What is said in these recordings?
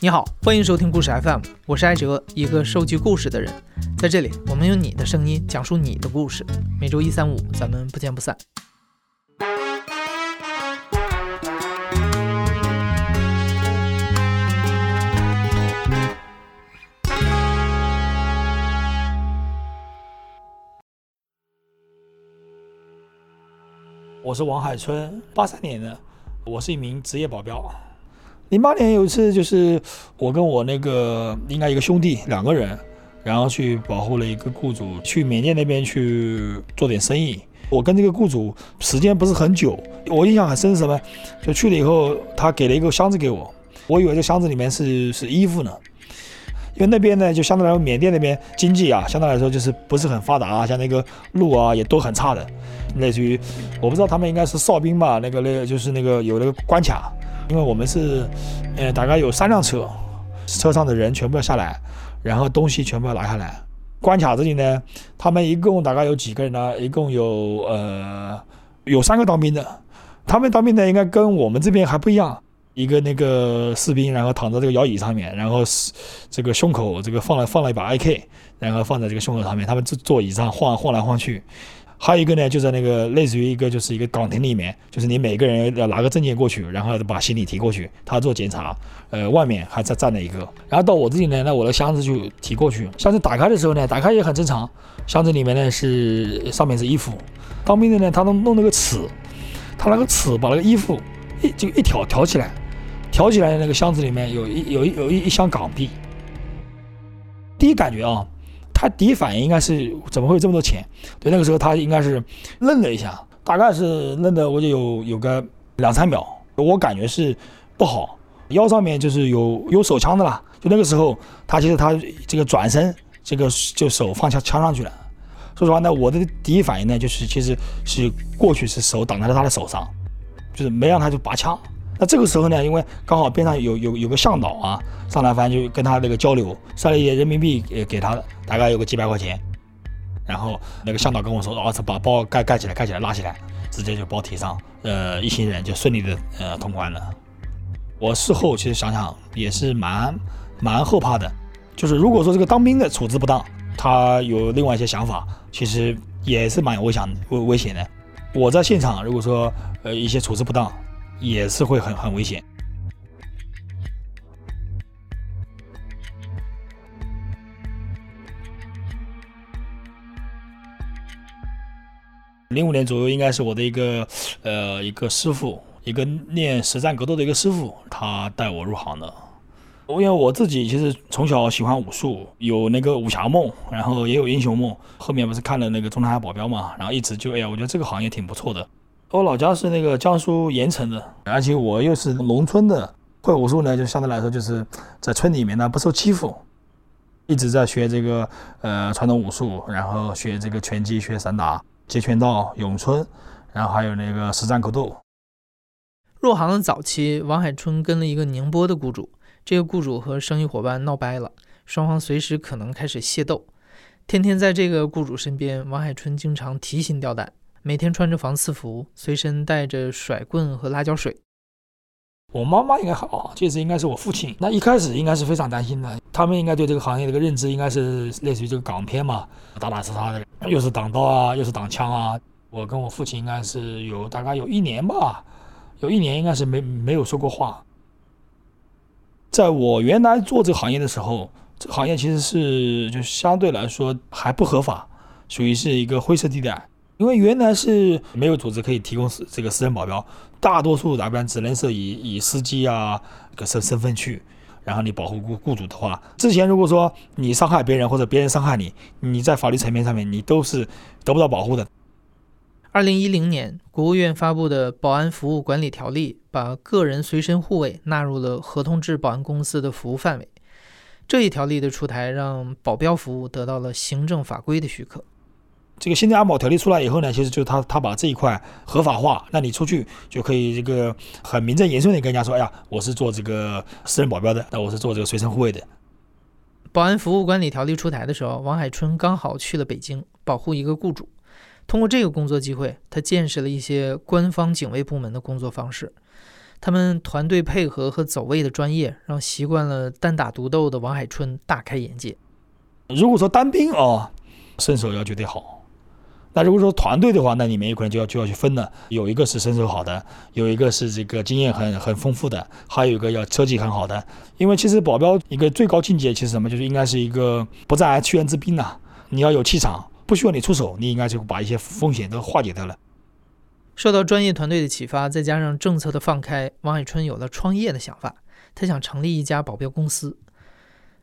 你好，欢迎收听故事 FM，我是艾哲，一个收集故事的人。在这里，我们用你的声音讲述你的故事。每周一、三、五，咱们不见不散。我是王海春，八三年的，我是一名职业保镖。零八年有一次，就是我跟我那个应该一个兄弟两个人，然后去保护了一个雇主，去缅甸那边去做点生意。我跟这个雇主时间不是很久，我印象很深是什么？就去了以后，他给了一个箱子给我，我以为这箱子里面是是衣服呢，因为那边呢就相对来说缅甸那边经济啊，相对来说就是不是很发达啊，像那个路啊也都很差的，类似于我不知道他们应该是哨兵吧，那个那个就是那个有那个关卡。因为我们是，呃，大概有三辆车，车上的人全部要下来，然后东西全部要拿下来。关卡这里呢，他们一共大概有几个人呢？一共有呃有三个当兵的，他们当兵的应该跟我们这边还不一样。一个那个士兵，然后躺在这个摇椅上面，然后是这个胸口这个放了放了一把 AK，然后放在这个胸口上面，他们坐坐椅上晃晃来晃去。还有一个呢，就在那个类似于一个就是一个岗亭里面，就是你每个人要拿个证件过去，然后把行李提过去，他做检查。呃，外面还在站了一个，然后到我这里呢，那我的箱子就提过去。箱子打开的时候呢，打开也很正常，箱子里面呢是上面是衣服。当兵的呢，他弄弄那个尺，他那个尺把那个衣服一就一挑挑起来，挑起来的那个箱子里面有一有一有一一箱港币。第一感觉啊。他第一反应应该是怎么会有这么多钱？对，那个时候他应该是愣了一下，大概是愣的，我就有有个两三秒，我感觉是不好，腰上面就是有有手枪的啦。就那个时候，他其实他这个转身，这个就手放枪枪上去了。说实话呢，我的第一反应呢，就是其实是过去是手挡在了他的手上，就是没让他就拔枪。那这个时候呢，因为刚好边上有有有个向导啊，上来反正就跟他那个交流，塞了一些人民币给给他，大概有个几百块钱。然后那个向导跟我说：“哦，这把包盖盖起来，盖起来，拉起来，直接就包提上。”呃，一行人就顺利的呃通关了。我事后其实想想也是蛮蛮后怕的，就是如果说这个当兵的处置不当，他有另外一些想法，其实也是蛮危险危危险的。我在现场如果说呃一些处置不当。也是会很很危险。零五年左右，应该是我的一个呃一个师傅，一个练实战格斗的一个师傅，他带我入行的。因为我自己其实从小喜欢武术，有那个武侠梦，然后也有英雄梦。后面不是看了那个《中南海保镖》嘛，然后一直就哎呀，我觉得这个行业挺不错的。我老家是那个江苏盐城的，而且我又是农村的，会武术呢，就相对来说就是在村里面呢不受欺负，一直在学这个呃传统武术，然后学这个拳击、学散打、截拳道、咏春，然后还有那个实战格斗。入行的早期，王海春跟了一个宁波的雇主，这个雇主和生意伙伴闹掰了，双方随时可能开始械斗。天天在这个雇主身边，王海春经常提心吊胆。每天穿着防刺服，随身带着甩棍和辣椒水。我妈妈应该好，这次应该是我父亲。那一开始应该是非常担心的，他们应该对这个行业这个认知应该是类似于这个港片嘛，打打杀杀的，又是挡刀啊，又是挡枪啊。我跟我父亲应该是有大概有一年吧，有一年应该是没没有说过话。在我原来做这个行业的时候，这个行业其实是就相对来说还不合法，属于是一个灰色地带。因为原来是没有组织可以提供这个私人保镖，大多数那边只能是以以司机啊个身身份去，然后你保护雇雇主的话，之前如果说你伤害别人或者别人伤害你，你在法律层面上面你都是得不到保护的。二零一零年，国务院发布的《保安服务管理条例》把个人随身护卫纳入了合同制保安公司的服务范围。这一条例的出台，让保镖服务得到了行政法规的许可。这个新的安保条例出来以后呢，其实就是他他把这一块合法化，那你出去就可以这个很名正言顺的跟人家说，哎呀，我是做这个私人保镖的，那我是做这个随身护卫的。保安服务管理条例出台的时候，王海春刚好去了北京保护一个雇主，通过这个工作机会，他见识了一些官方警卫部门的工作方式。他们团队配合和走位的专业，让习惯了单打独斗的王海春大开眼界。如果说单兵哦，身手要绝对好。那如果说团队的话，那里面有可能就要就要去分了。有一个是身手好的，有一个是这个经验很很丰富的，还有一个要车技很好的。因为其实保镖一个最高境界其实什么，就是应该是一个不战而屈人之兵呐。你要有气场，不需要你出手，你应该就把一些风险都化解掉了。受到专业团队的启发，再加上政策的放开，王海春有了创业的想法。他想成立一家保镖公司。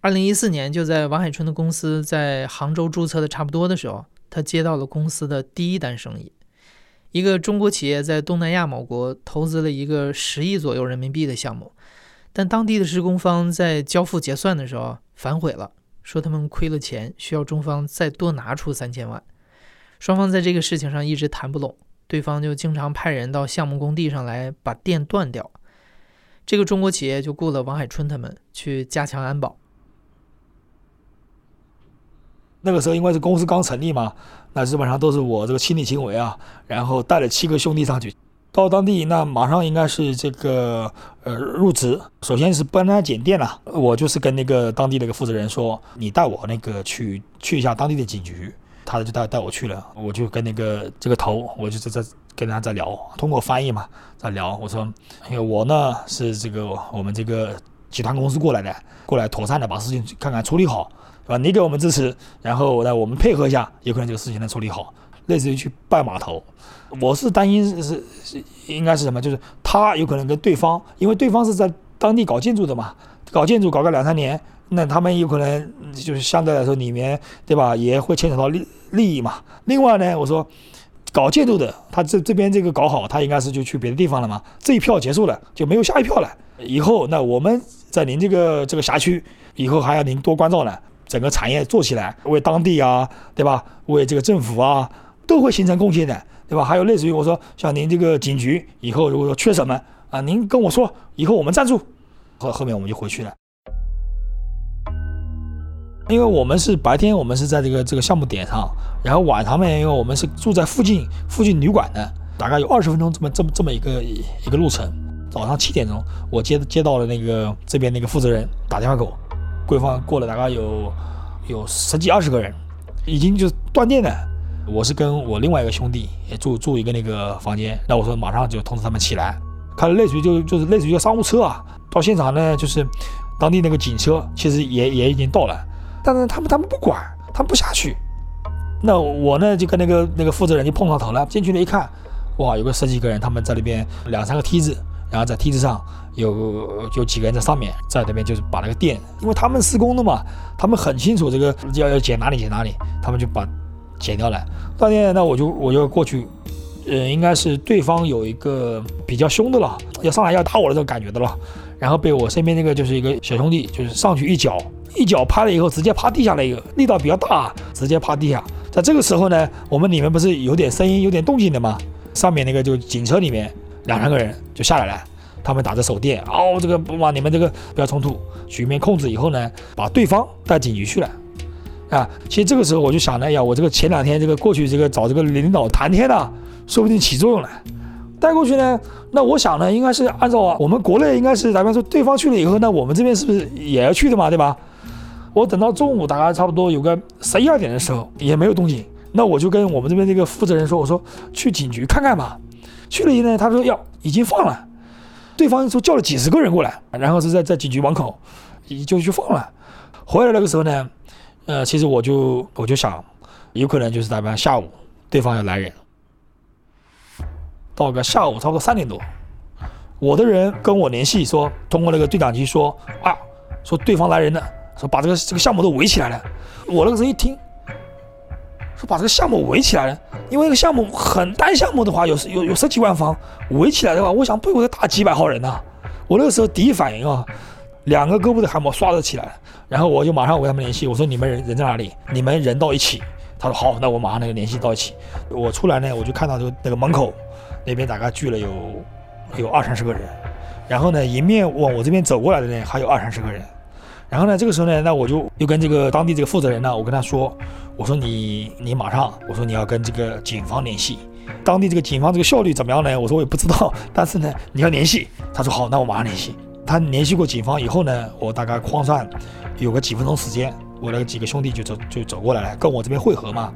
二零一四年，就在王海春的公司在杭州注册的差不多的时候。他接到了公司的第一单生意，一个中国企业在东南亚某国投资了一个十亿左右人民币的项目，但当地的施工方在交付结算的时候反悔了，说他们亏了钱，需要中方再多拿出三千万。双方在这个事情上一直谈不拢，对方就经常派人到项目工地上来把电断掉，这个中国企业就雇了王海春他们去加强安保。那个时候因为是公司刚成立嘛，那基本上都是我这个亲力亲为啊，然后带了七个兄弟上去，到当地那马上应该是这个呃入职，首先是帮他检电了，我就是跟那个当地那个负责人说，你带我那个去去一下当地的警局，他就带带我去了，我就跟那个这个头，我就在在跟他在聊，通过翻译嘛在聊，我说因为我呢是这个我们这个集团公司过来的，过来妥善的把事情看看处理好。是吧？你给我们支持，然后呢，我们配合一下，有可能这个事情能处理好。类似于去拜码头，我是担心是是应该是什么？就是他有可能跟对方，因为对方是在当地搞建筑的嘛，搞建筑搞个两三年，那他们有可能就是相对来说里面对吧，也会牵扯到利利益嘛。另外呢，我说搞建筑的，他这这边这个搞好，他应该是就去别的地方了嘛。这一票结束了，就没有下一票了。以后那我们在您这个这个辖区，以后还要您多关照呢。整个产业做起来，为当地啊，对吧？为这个政府啊，都会形成贡献的，对吧？还有类似于我说，像您这个警局，以后如果说缺什么啊，您跟我说，以后我们赞助。后后面我们就回去了，因为我们是白天，我们是在这个这个项目点上，然后晚上呢，因为我们是住在附近附近旅馆的，大概有二十分钟这么这么这么一个一个路程。早上七点钟，我接接到了那个这边那个负责人打电话给我。柜方过了大概有有十几二十个人，已经就断电了。我是跟我另外一个兄弟也住住一个那个房间，那我说马上就通知他们起来。看类似于就就是类似于商务车啊，到现场呢就是当地那个警车，其实也也已经到了，但是他们他们不管，他们不下去。那我呢就跟那个那个负责人就碰上头了，进去了一看，哇，有个十几个人，他们在那边两三个梯子，然后在梯子上。有有几个人在上面，在那边就是把那个电，因为他们施工的嘛，他们很清楚这个要要剪哪里剪哪里，他们就把剪掉了。断电，那我就我就过去，呃，应该是对方有一个比较凶的了，要上来要打我的这种感觉的了。然后被我身边那个就是一个小兄弟，就是上去一脚，一脚拍了以后直接趴地下了一个，力道比较大，直接趴地下。在这个时候呢，我们里面不是有点声音、有点动静的吗？上面那个就警车里面两三个人就下来了。他们打着手电，哦，这个不嘛你们这个不要冲突，局面控制以后呢，把对方带警局去了，啊，其实这个时候我就想了，呀，我这个前两天这个过去这个找这个领导谈天呢，说不定起作用了。带过去呢，那我想呢，应该是按照我们国内应该是，咱们说对方去了以后，那我们这边是不是也要去的嘛，对吧？我等到中午大概差不多有个十一二点的时候，也没有动静，那我就跟我们这边这个负责人说，我说去警局看看吧。去了以后呢，他说要已经放了。对方说叫了几十个人过来，然后是在在警局门口，就去放了。回来那个时候呢，呃，其实我就我就想，有可能就是大概下午对方要来人。到个下午差不多三点多，我的人跟我联系说，通过那个对讲机说啊，说对方来人了，说把这个这个项目都围起来了。我那个时候一听。说把这个项目围起来了，因为这个项目很单项目的话，有有有十几万方围起来的话，我想背后得打几百号人呐。我那个时候第一反应啊，两个胳膊的汗毛刷了起来，然后我就马上跟他们联系，我说你们人人在哪里？你们人到一起。他说好，那我马上那个联系到一起。我出来呢，我就看到就那个门口那边大概聚了有有二三十个人，然后呢，迎面往我这边走过来的呢还有二三十个人。然后呢，这个时候呢，那我就又跟这个当地这个负责人呢，我跟他说，我说你你马上，我说你要跟这个警方联系，当地这个警方这个效率怎么样呢？我说我也不知道，但是呢，你要联系。他说好，那我马上联系。他联系过警方以后呢，我大概框算有个几分钟时间，我那几个兄弟就走就走过来了，跟我这边汇合嘛。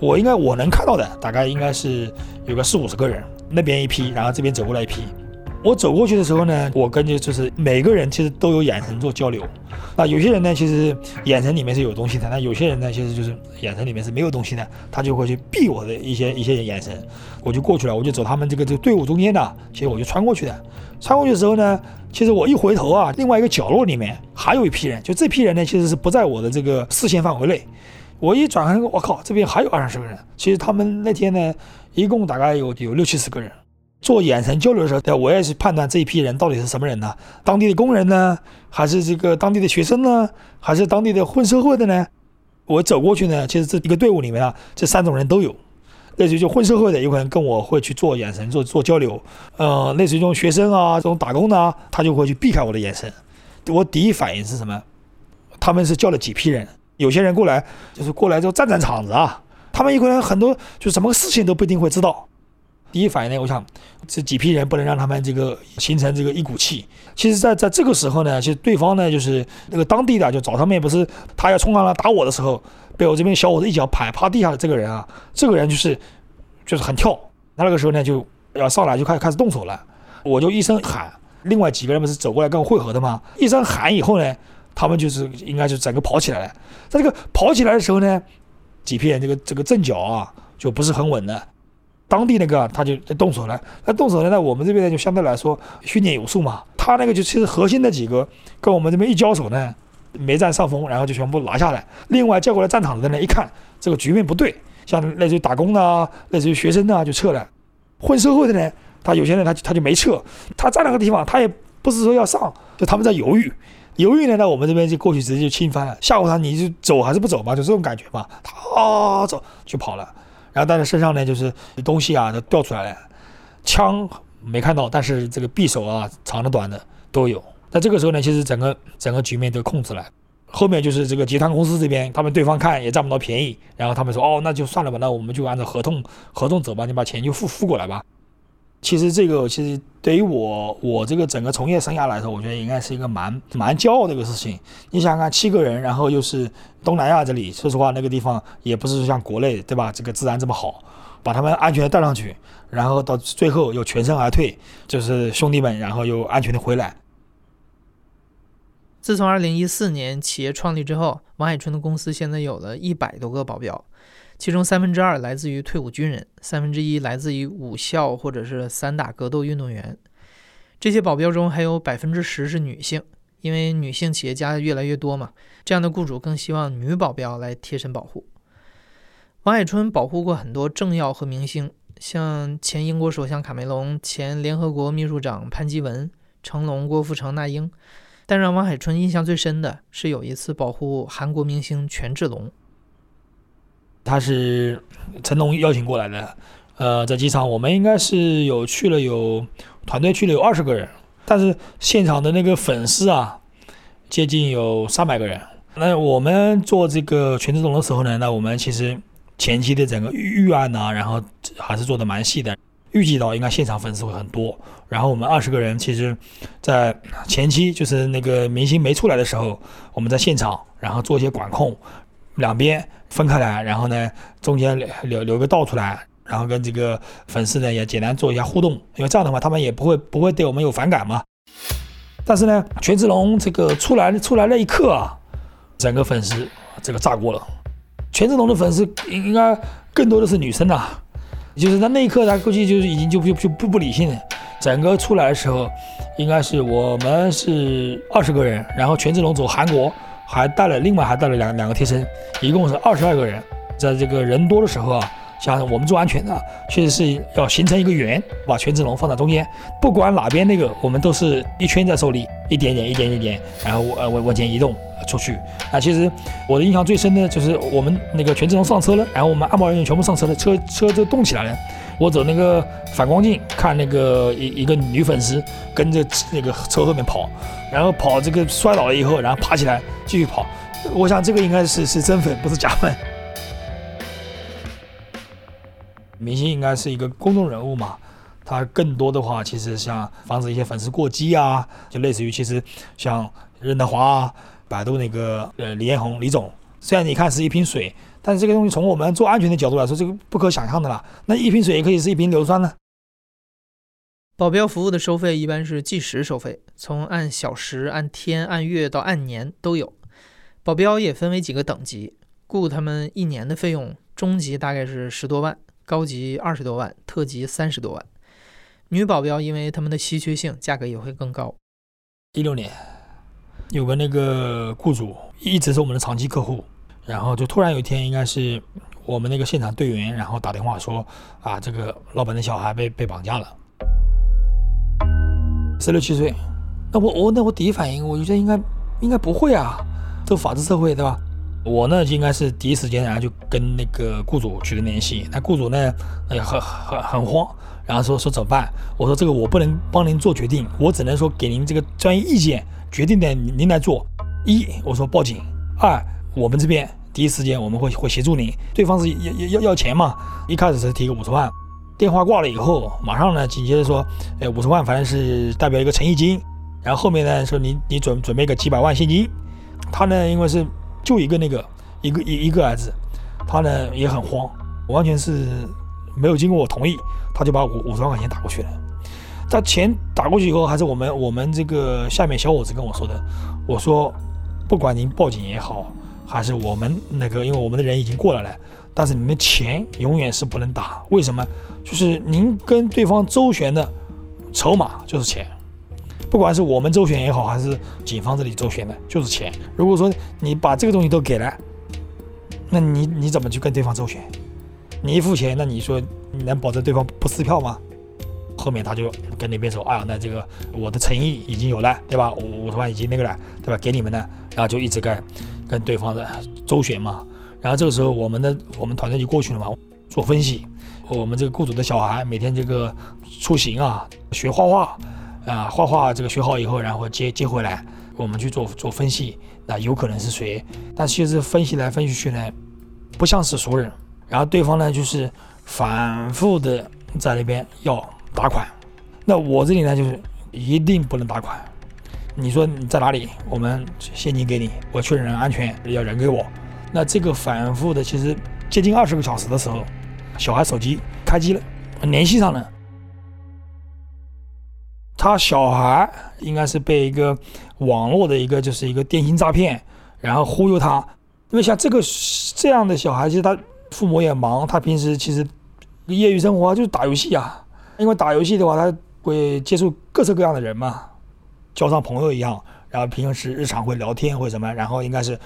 我应该我能看到的大概应该是有个四五十个人，那边一批，然后 这边走过来一批。我走过去的时候呢，我跟着就是每个人其实都有眼神做交流。那有些人呢，其实眼神里面是有东西的；那有些人呢，其实就是眼神里面是没有东西的，他就会去避我的一些一些眼神。我就过去了，我就走他们这个这个队伍中间的，其实我就穿过去的。穿过去的时候呢，其实我一回头啊，另外一个角落里面还有一批人，就这批人呢，其实是不在我的这个视线范围内。我一转身，我靠，这边还有二三十个人。其实他们那天呢，一共大概有有六七十个人。做眼神交流的时候，我也是判断这一批人到底是什么人呢？当地的工人呢，还是这个当地的学生呢，还是当地的混社会的呢？我走过去呢，其实这一个队伍里面啊，这三种人都有。类似于就混社会的，有可能跟我会去做眼神、做做交流。呃，类似于这种学生啊，这种打工的啊，他就会去避开我的眼神。我第一反应是什么？他们是叫了几批人，有些人过来就是过来就站站场子啊，他们有可能很多就什么事情都不一定会知道。第一反应呢，我想这几批人不能让他们这个形成这个一股气。其实，在在这个时候呢，其实对方呢就是那个当地的就找他们也，不是他要冲上来打我的时候，被我这边小伙子一脚拍趴地下的这个人啊，这个人就是就是很跳。他那个时候呢就要上来就开始开始动手了，我就一声喊，另外几个人不是走过来跟我汇合的吗？一声喊以后呢，他们就是应该就整个跑起来了。在这个跑起来的时候呢，几批人这个这个阵脚啊就不是很稳的。当地那个他就动手了，那动手了，那我们这边呢就相对来说训练有素嘛。他那个就其实核心的几个跟我们这边一交手呢，没占上风，然后就全部拿下来。另外叫过来战场的呢，一看这个局面不对，像类似于打工的、类似于学生的就撤了。混社会的呢，他有些人他他就没撤，他在那个地方，他也不是说要上，就他们在犹豫，犹豫呢，那我们这边就过去直接就清翻了，吓唬他，你就走还是不走嘛，就这种感觉嘛。他啊走就跑了。然后但是身上呢，就是东西啊都掉出来了，枪没看到，但是这个匕首啊，长的短的都有。那这个时候呢，其实整个整个局面都控制了。后面就是这个集团公司这边，他们对方看也占不到便宜，然后他们说，哦，那就算了吧，那我们就按照合同合同走吧，你把钱就付付过来吧。其实这个其实对于我我这个整个从业生涯来说，我觉得应该是一个蛮蛮骄傲的一个事情。你想想看，七个人，然后又是东南亚这里，说实话那个地方也不是像国内对吧？这个治安这么好，把他们安全带上去，然后到最后又全身而退，就是兄弟们，然后又安全的回来。自从2014年企业创立之后，王海春的公司现在有了一百多个保镖。其中三分之二来自于退伍军人，三分之一来自于武校或者是散打格斗运动员。这些保镖中还有百分之十是女性，因为女性企业家越来越多嘛，这样的雇主更希望女保镖来贴身保护。王海春保护过很多政要和明星，像前英国首相卡梅隆、前联合国秘书长潘基文、成龙、郭富城、那英。但让王海春印象最深的是有一次保护韩国明星权志龙。他是成龙邀请过来的，呃，在机场我们应该是有去了有团队去了有二十个人，但是现场的那个粉丝啊，接近有三百个人。那我们做这个全自动的时候呢，那我们其实前期的整个预案呢，然后还是做的蛮细的，预计到应该现场粉丝会很多。然后我们二十个人，其实，在前期就是那个明星没出来的时候，我们在现场然后做一些管控。两边分开来，然后呢，中间留留个道出来，然后跟这个粉丝呢也简单做一下互动，因为这样的话他们也不会不会对我们有反感嘛。但是呢，权志龙这个出来出来那一刻啊，整个粉丝这个炸锅了。权志龙的粉丝应该更多的是女生呐，就是他那一刻他估计就是已经就就就不不理性了。整个出来的时候，应该是我们是二十个人，然后权志龙走韩国。还带了，另外还带了两两个贴身，一共是二十二个人。在这个人多的时候啊，像我们做安全的，确实是要形成一个圆，把权志龙放在中间，不管哪边那个，我们都是一圈在受力，一点点，一点点点，然后呃往往前移动出去。啊，其实我的印象最深的就是我们那个权志龙上车了，然后我们安保人员全部上车了，车车就动起来了。我走那个反光镜看那个一一个女粉丝跟着那个车后面跑，然后跑这个摔倒了以后，然后爬起来继续跑。我想这个应该是是真粉，不是假粉。明星应该是一个公众人物嘛，他更多的话其实像防止一些粉丝过激啊，就类似于其实像任达华啊、百度那个呃李彦宏李总，虽然你看是一瓶水，但是这个东西从我们做安全的角度来说，这个不可想象的了。那一瓶水也可以是一瓶硫酸呢。保镖服务的收费一般是计时收费，从按小时、按天、按月到按年都有。保镖也分为几个等级，雇他们一年的费用，中级大概是十多万，高级二十多万，特级三十多万。女保镖因为他们的稀缺性，价格也会更高。一六年，有个那个雇主一直是我们的长期客户，然后就突然有一天，应该是我们那个现场队员，然后打电话说啊，这个老板的小孩被被绑架了。十六七岁，那我我那我第一反应，我觉得应该应该不会啊，这法治社会对吧？我呢就应该是第一时间，然后就跟那个雇主取得联系。那雇主呢，哎呀很很很慌，然后说说怎么办？我说这个我不能帮您做决定，我只能说给您这个专业意见，决定的您来做。一我说报警，二我们这边第一时间我们会会协助您。对方是要要要要钱嘛，一开始是提个五十万。电话挂了以后，马上呢，紧接着说，哎，五十万反正是代表一个诚意金，然后后面呢说你你准准备个几百万现金，他呢因为是就一个那个一个一一个儿子，他呢也很慌，完全是没有经过我同意，他就把五五十万块钱打过去了。他钱打过去以后，还是我们我们这个下面小伙子跟我说的，我说不管您报警也好，还是我们那个，因为我们的人已经过来了。但是你的钱永远是不能打，为什么？就是您跟对方周旋的筹码就是钱，不管是我们周旋也好，还是警方这里周旋的，就是钱。如果说你把这个东西都给了，那你你怎么去跟对方周旋？你一付钱，那你说你能保证对方不撕票吗？后面他就跟那边说：“哎呀，那这个我的诚意已经有了，对吧？五五十万已经那个了，对吧？给你们了，然后就一直跟跟对方的周旋嘛。”然后这个时候，我们的我们团队就过去了嘛，做分析。我们这个雇主的小孩每天这个出行啊，学画画啊，画画这个学好以后，然后接接回来，我们去做做分析，那有可能是谁？但其实分析来分析去呢，不像是熟人。然后对方呢，就是反复的在那边要打款。那我这里呢，就是一定不能打款。你说你在哪里？我们现金给你，我确认安全，要人给我。那这个反复的，其实接近二十个小时的时候，小孩手机开机了，联系上了。他小孩应该是被一个网络的一个就是一个电信诈骗，然后忽悠他。因为像这个这样的小孩，其实他父母也忙，他平时其实业余生活就是打游戏啊。因为打游戏的话，他会接触各式各样的人嘛，交上朋友一样。然后平时日常会聊天或者什么，然后应该是。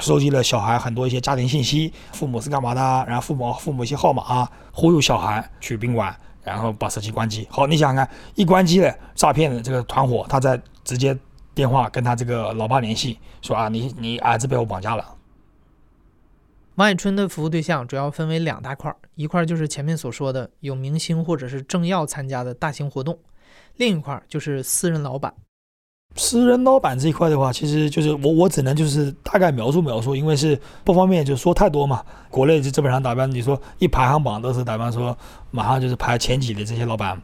收集了小孩很多一些家庭信息，父母是干嘛的？然后父母父母一些号码啊，忽悠小孩去宾馆，然后把手机关机。好，你想想看，一关机了，诈骗的这个团伙，他在直接电话跟他这个老爸联系，说啊，你你儿子被我绑架了。王海春的服务对象主要分为两大块，一块就是前面所说的有明星或者是政要参加的大型活动，另一块就是私人老板。私人老板这一块的话，其实就是我我只能就是大概描述描述，因为是不方便就说太多嘛。国内就基本上打比方，你说一排行榜都是打比方说马上就是排前几的这些老板，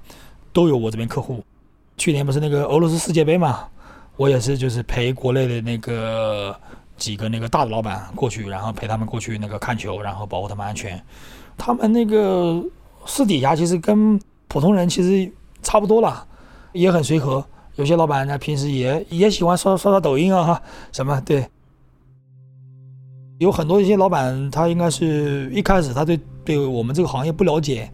都有我这边客户。去年不是那个俄罗斯世界杯嘛，我也是就是陪国内的那个几个那个大的老板过去，然后陪他们过去那个看球，然后保护他们安全。他们那个私底下其实跟普通人其实差不多了，也很随和。有些老板呢，平时也也喜欢刷刷刷抖音啊，哈，什么对。有很多一些老板，他应该是一开始他对对我们这个行业不了解，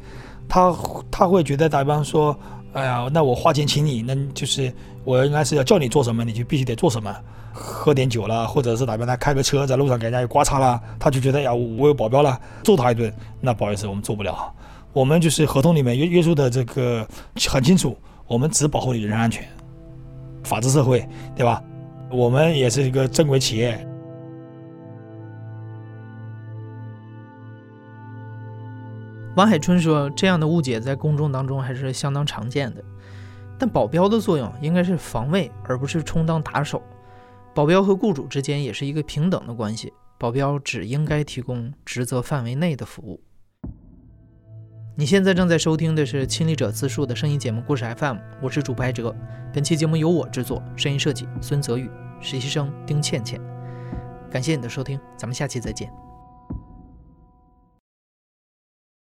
他他会觉得打比方说，哎呀，那我花钱请你，那就是我应该是要叫你做什么，你就必须得做什么。喝点酒了，或者是打比方他开个车在路上给人家刮擦了，他就觉得呀，我有保镖了，揍他一顿，那不好意思，我们做不了。我们就是合同里面约约束的这个很清楚，我们只保护你人身安全。法治社会，对吧？我们也是一个正规企业。王海春说：“这样的误解在公众当中还是相当常见的。但保镖的作用应该是防卫，而不是充当打手。保镖和雇主之间也是一个平等的关系，保镖只应该提供职责范围内的服务。”你现在正在收听的是《亲历者自述》的声音节目故事 FM，我是主播哲。本期节目由我制作，声音设计孙泽宇，实习生丁倩倩。感谢你的收听，咱们下期再见。